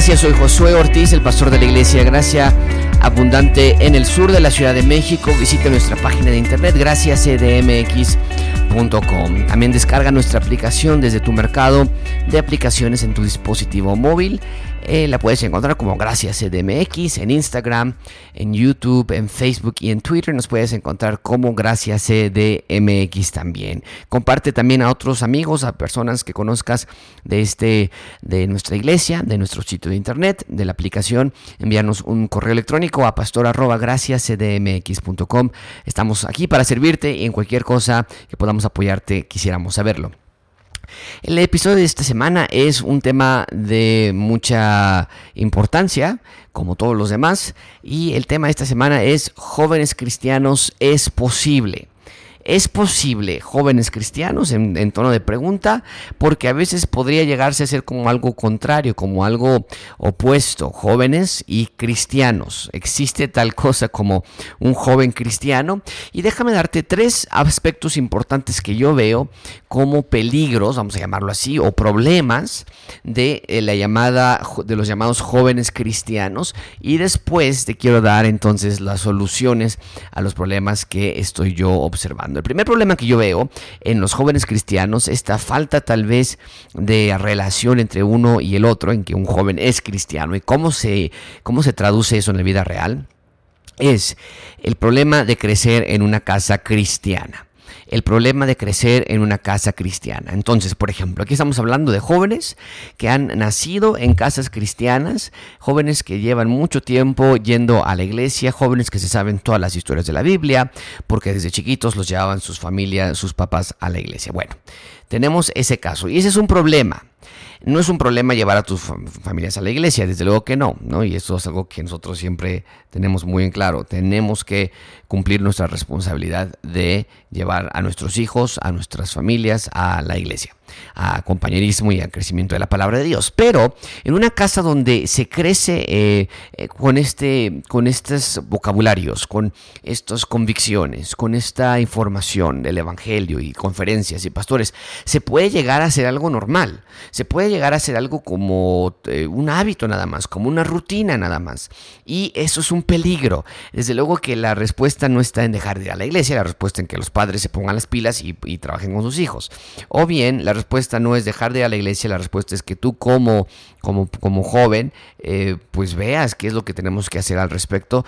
gracias. Soy Josué Ortiz, el pastor de la Iglesia Gracia Abundante en el sur de la Ciudad de México. Visite nuestra página de internet graciascdmx.com. También descarga nuestra aplicación desde tu mercado de aplicaciones en tu dispositivo móvil eh, la puedes encontrar como Gracias CDMX en Instagram, en YouTube, en Facebook y en Twitter. Nos puedes encontrar como Gracias CDMX también. Comparte también a otros amigos, a personas que conozcas de, este, de nuestra iglesia, de nuestro sitio de internet, de la aplicación. Envíanos un correo electrónico a pastor Estamos aquí para servirte y en cualquier cosa que podamos apoyarte quisiéramos saberlo. El episodio de esta semana es un tema de mucha importancia, como todos los demás, y el tema de esta semana es jóvenes cristianos es posible. ¿Es posible, jóvenes cristianos, en, tono de pregunta? Porque a veces podría llegarse a ser como algo contrario, como algo opuesto, jóvenes y cristianos. Existe tal cosa como un joven cristiano. Y déjame darte tres aspectos importantes que yo veo como peligros, vamos a llamarlo así, o problemas de eh, la llamada de los llamados jóvenes cristianos. Y después te quiero dar entonces las soluciones a los problemas que estoy yo observando. El primer problema que yo veo en los jóvenes cristianos, esta falta tal vez de relación entre uno y el otro, en que un joven es cristiano y cómo se, cómo se traduce eso en la vida real, es el problema de crecer en una casa cristiana el problema de crecer en una casa cristiana. Entonces, por ejemplo, aquí estamos hablando de jóvenes que han nacido en casas cristianas, jóvenes que llevan mucho tiempo yendo a la iglesia, jóvenes que se saben todas las historias de la Biblia, porque desde chiquitos los llevaban sus familias, sus papás a la iglesia. Bueno, tenemos ese caso y ese es un problema. No es un problema llevar a tus familias a la iglesia, desde luego que no, ¿no? Y eso es algo que nosotros siempre tenemos muy en claro. Tenemos que cumplir nuestra responsabilidad de llevar a nuestros hijos, a nuestras familias a la iglesia a compañerismo y al crecimiento de la palabra de Dios. Pero en una casa donde se crece eh, eh, con, este, con estos vocabularios, con estas convicciones, con esta información del Evangelio y conferencias y pastores, se puede llegar a ser algo normal. Se puede llegar a ser algo como eh, un hábito nada más, como una rutina nada más. Y eso es un peligro. Desde luego que la respuesta no está en dejar de ir a la iglesia, la respuesta en que los padres se pongan las pilas y, y trabajen con sus hijos. O bien la respuesta no es dejar de ir a la iglesia, la respuesta es que tú como, como, como joven, eh, pues veas qué es lo que tenemos que hacer al respecto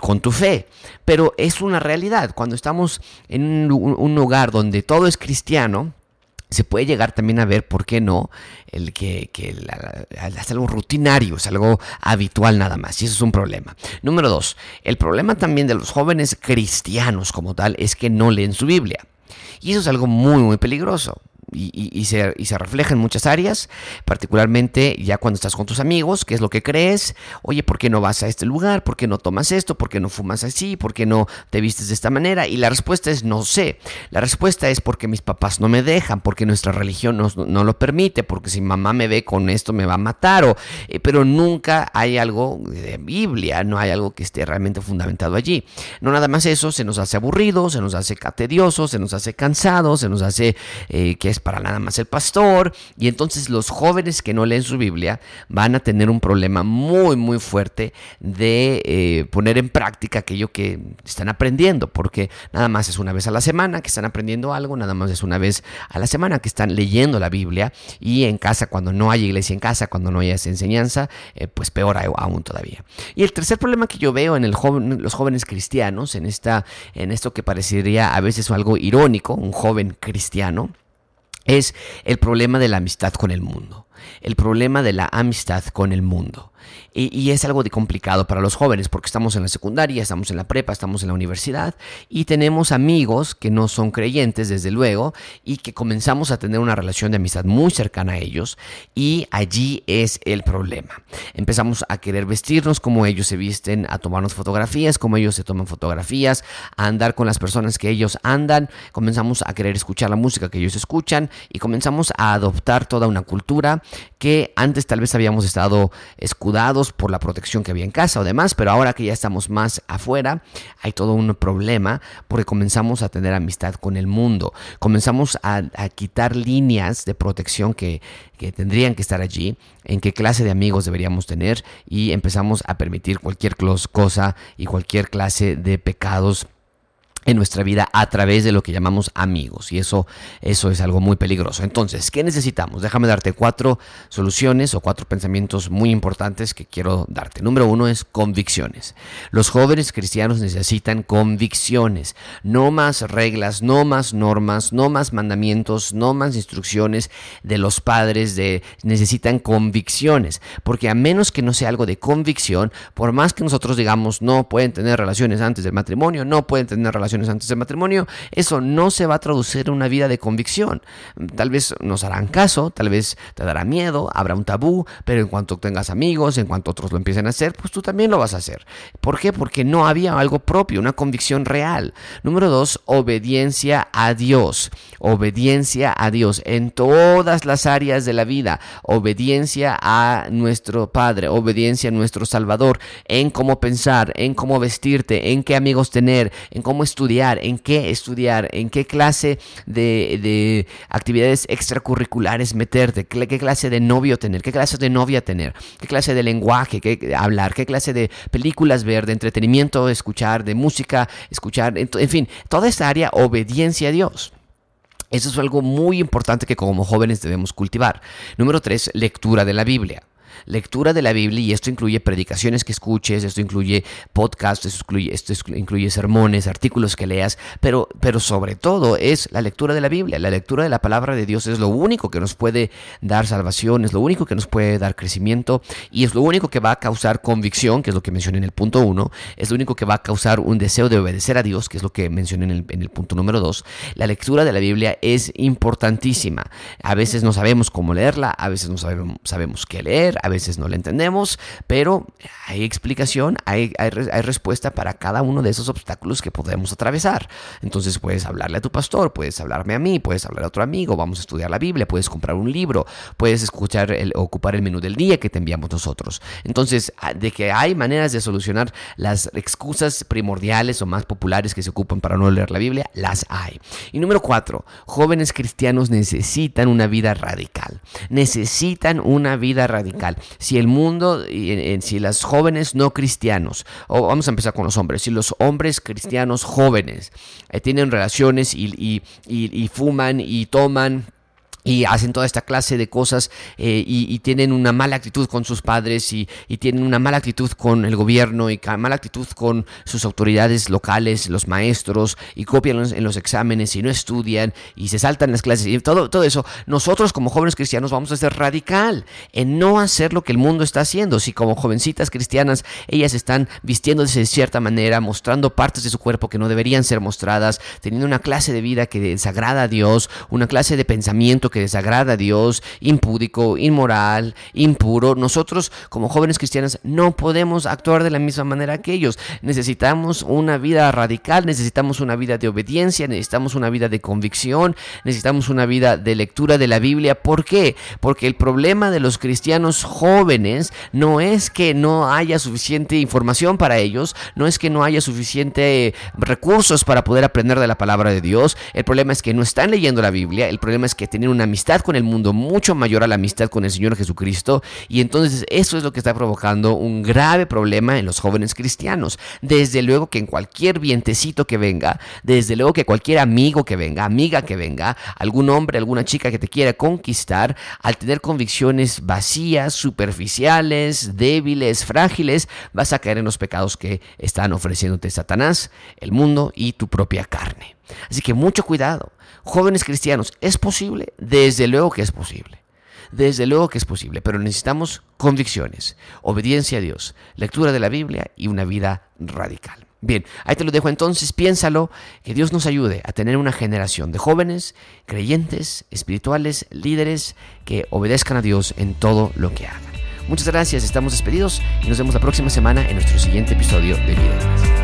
con tu fe. Pero es una realidad, cuando estamos en un, lugar donde todo es cristiano, se puede llegar también a ver, ¿por qué no? El que, es algo rutinario, es algo habitual nada más, y eso es un problema. Número dos, el problema también de los jóvenes cristianos como tal es que no leen su Biblia. Y eso es algo muy, muy peligroso y, se, y, se, refleja en muchas áreas, particularmente ya cuando estás con tus amigos, qué es lo que crees, oye, ¿por qué no vas a este lugar? ¿Por qué no tomas esto? ¿Por qué no fumas así? ¿Por qué no te vistes de esta manera? Y la respuesta es no sé. La respuesta es porque mis papás no me dejan, porque nuestra religión no, no lo permite, porque si mamá me ve con esto me va a matar, o, eh, pero nunca hay algo de Biblia, no hay algo que esté realmente fundamentado allí. No nada más eso, se nos hace aburrido, se nos hace tedioso, se nos hace cansado, se nos hace eh, que es para nada más el pastor. Y entonces los jóvenes que no leen su Biblia van a tener un problema muy, muy fuerte de eh, poner en práctica aquello que están aprendiendo, porque nada más es una vez a la semana que están aprendiendo algo, nada más es una vez a la semana que están leyendo la Biblia y en casa, cuando no hay iglesia en casa, cuando no hay esa enseñanza, eh, pues peor aún todavía. Y el tercer problema que yo veo en el joven, los jóvenes cristianos, en, esta, en esto que parecería a veces algo irónico, un joven cristiano, es el problema de la amistad con el mundo, el problema de la amistad con el mundo. Y, es algo de complicado para los jóvenes porque estamos en la secundaria, estamos en la prepa, estamos en la universidad y tenemos amigos que no son creyentes, desde luego, y que comenzamos a tener una relación de amistad muy cercana a ellos y allí es el problema. Empezamos a querer vestirnos como ellos se visten, a tomarnos fotografías como ellos se toman fotografías, a andar con las personas que ellos andan, comenzamos a querer escuchar la música que ellos escuchan y comenzamos a adoptar toda una cultura que antes tal vez habíamos estado escudados por la protección que había en casa o demás, pero ahora que ya estamos más afuera, hay todo un problema porque comenzamos a tener amistad con el mundo, comenzamos a, quitar líneas de protección que, que tendrían que estar allí, en qué clase de amigos deberíamos tener y empezamos a permitir cualquier cosa y cualquier clase de pecados en nuestra vida a través de lo que llamamos amigos y eso eso es algo muy peligroso. Entonces, ¿qué necesitamos? Déjame darte cuatro soluciones o cuatro pensamientos muy importantes que quiero darte. Número uno es convicciones. Los jóvenes cristianos necesitan convicciones, no más reglas, no más normas, no más mandamientos, no más instrucciones de los padres de necesitan convicciones, porque a menos que no sea algo de convicción, por más que nosotros digamos no pueden tener relaciones antes del matrimonio, no pueden tener relaciones antes del matrimonio, eso no se va a traducir en una vida de convicción. Tal vez nos harán caso, tal vez te dará miedo, habrá un tabú, pero en cuanto tengas amigos, en cuanto otros lo empiecen a hacer, pues tú también lo vas a hacer. ¿Por qué? Porque no había algo propio, una convicción real. Número dos, obediencia a Dios. Obediencia a Dios en todas las áreas de la vida. Obediencia a nuestro Padre, obediencia a nuestro Salvador, en cómo pensar, en cómo vestirte, en qué amigos tener, en cómo estudiar estudiar, en qué estudiar, en qué clase de, actividades extracurriculares meterte, qué, clase de novio tener, qué clase de novia tener, qué clase de lenguaje qué, hablar, qué clase de películas ver, de entretenimiento escuchar, de música escuchar, en, en fin, toda esta área obediencia a Dios. Eso es algo muy importante que como jóvenes debemos cultivar. Número tres, lectura de la Biblia lectura de la Biblia y esto incluye predicaciones que escuches, esto incluye podcasts, esto incluye, esto incluye sermones, artículos que leas, pero, pero sobre todo es la lectura de la Biblia. La lectura de la palabra de Dios es lo único que nos puede dar salvación, es lo único que nos puede dar crecimiento y es lo único que va a causar convicción, que es lo que mencioné en el punto uno, es lo único que va a causar un deseo de obedecer a Dios, que es lo que mencioné en el, en el punto número dos. La lectura de la Biblia es importantísima. A veces no sabemos cómo leerla, a veces no sabemos, sabemos qué leer, a veces no la entendemos, pero hay explicación, hay, respuesta para cada uno de esos obstáculos que podemos atravesar. Entonces puedes hablarle a tu pastor, puedes hablarme a mí, puedes hablar a otro amigo, vamos a estudiar la Biblia, puedes comprar un libro, puedes escuchar, el, ocupar el menú del día que te enviamos nosotros. Entonces, de que hay maneras de solucionar las excusas primordiales o más populares que se ocupan para no leer la Biblia, las hay. Y número cuatro, jóvenes cristianos necesitan una vida radical. Necesitan una vida radical si el mundo, si las jóvenes no cristianos, o vamos a empezar con los hombres, si los hombres cristianos jóvenes eh, tienen relaciones y, y fuman y toman, y hacen toda esta clase de cosas eh, y, tienen una mala actitud con sus padres y, tienen una mala actitud con el gobierno y mala actitud con sus autoridades locales, los maestros y copian en los exámenes y no estudian y se saltan las clases y todo, todo eso, nosotros como jóvenes cristianos vamos a ser radical en no hacer lo que el mundo está haciendo. Si como jovencitas cristianas ellas están vistiéndose de cierta manera, mostrando partes de su cuerpo que no deberían ser mostradas, teniendo una clase de vida que desagrada a Dios, una clase de pensamiento que desagrada a Dios, impúdico, inmoral, impuro. Nosotros como jóvenes cristianas no podemos actuar de la misma manera que ellos. Necesitamos una vida radical, necesitamos una vida de obediencia, necesitamos una vida de convicción, necesitamos una vida de lectura de la Biblia. ¿Por qué? Porque el problema de los cristianos jóvenes no es que no haya suficiente información para ellos, no es que no haya suficiente recursos para poder aprender de la palabra de Dios. El problema es que no están leyendo la Biblia, el problema es que tienen amistad con el mundo mucho mayor a la amistad con el Señor Jesucristo y entonces eso es lo que está provocando un grave problema en los jóvenes cristianos. Desde luego que en cualquier vientecito que venga, desde luego que cualquier amigo que venga, amiga que venga, algún hombre, alguna chica que te quiera conquistar, al tener convicciones vacías, superficiales, débiles, frágiles, vas a caer en los pecados que están ofreciéndote Satanás, el mundo y tu propia carne. Así que mucho cuidado. Jóvenes cristianos, ¿es posible? Desde luego que es posible. Desde luego que es posible, pero necesitamos convicciones, obediencia a Dios, lectura de la Biblia y una vida radical. Bien, ahí te lo dejo entonces, piénsalo, que Dios nos ayude a tener una generación de jóvenes, creyentes, espirituales, líderes que obedezcan a Dios en todo lo que hagan. Muchas gracias, estamos despedidos y nos vemos la próxima semana en nuestro siguiente episodio de Vida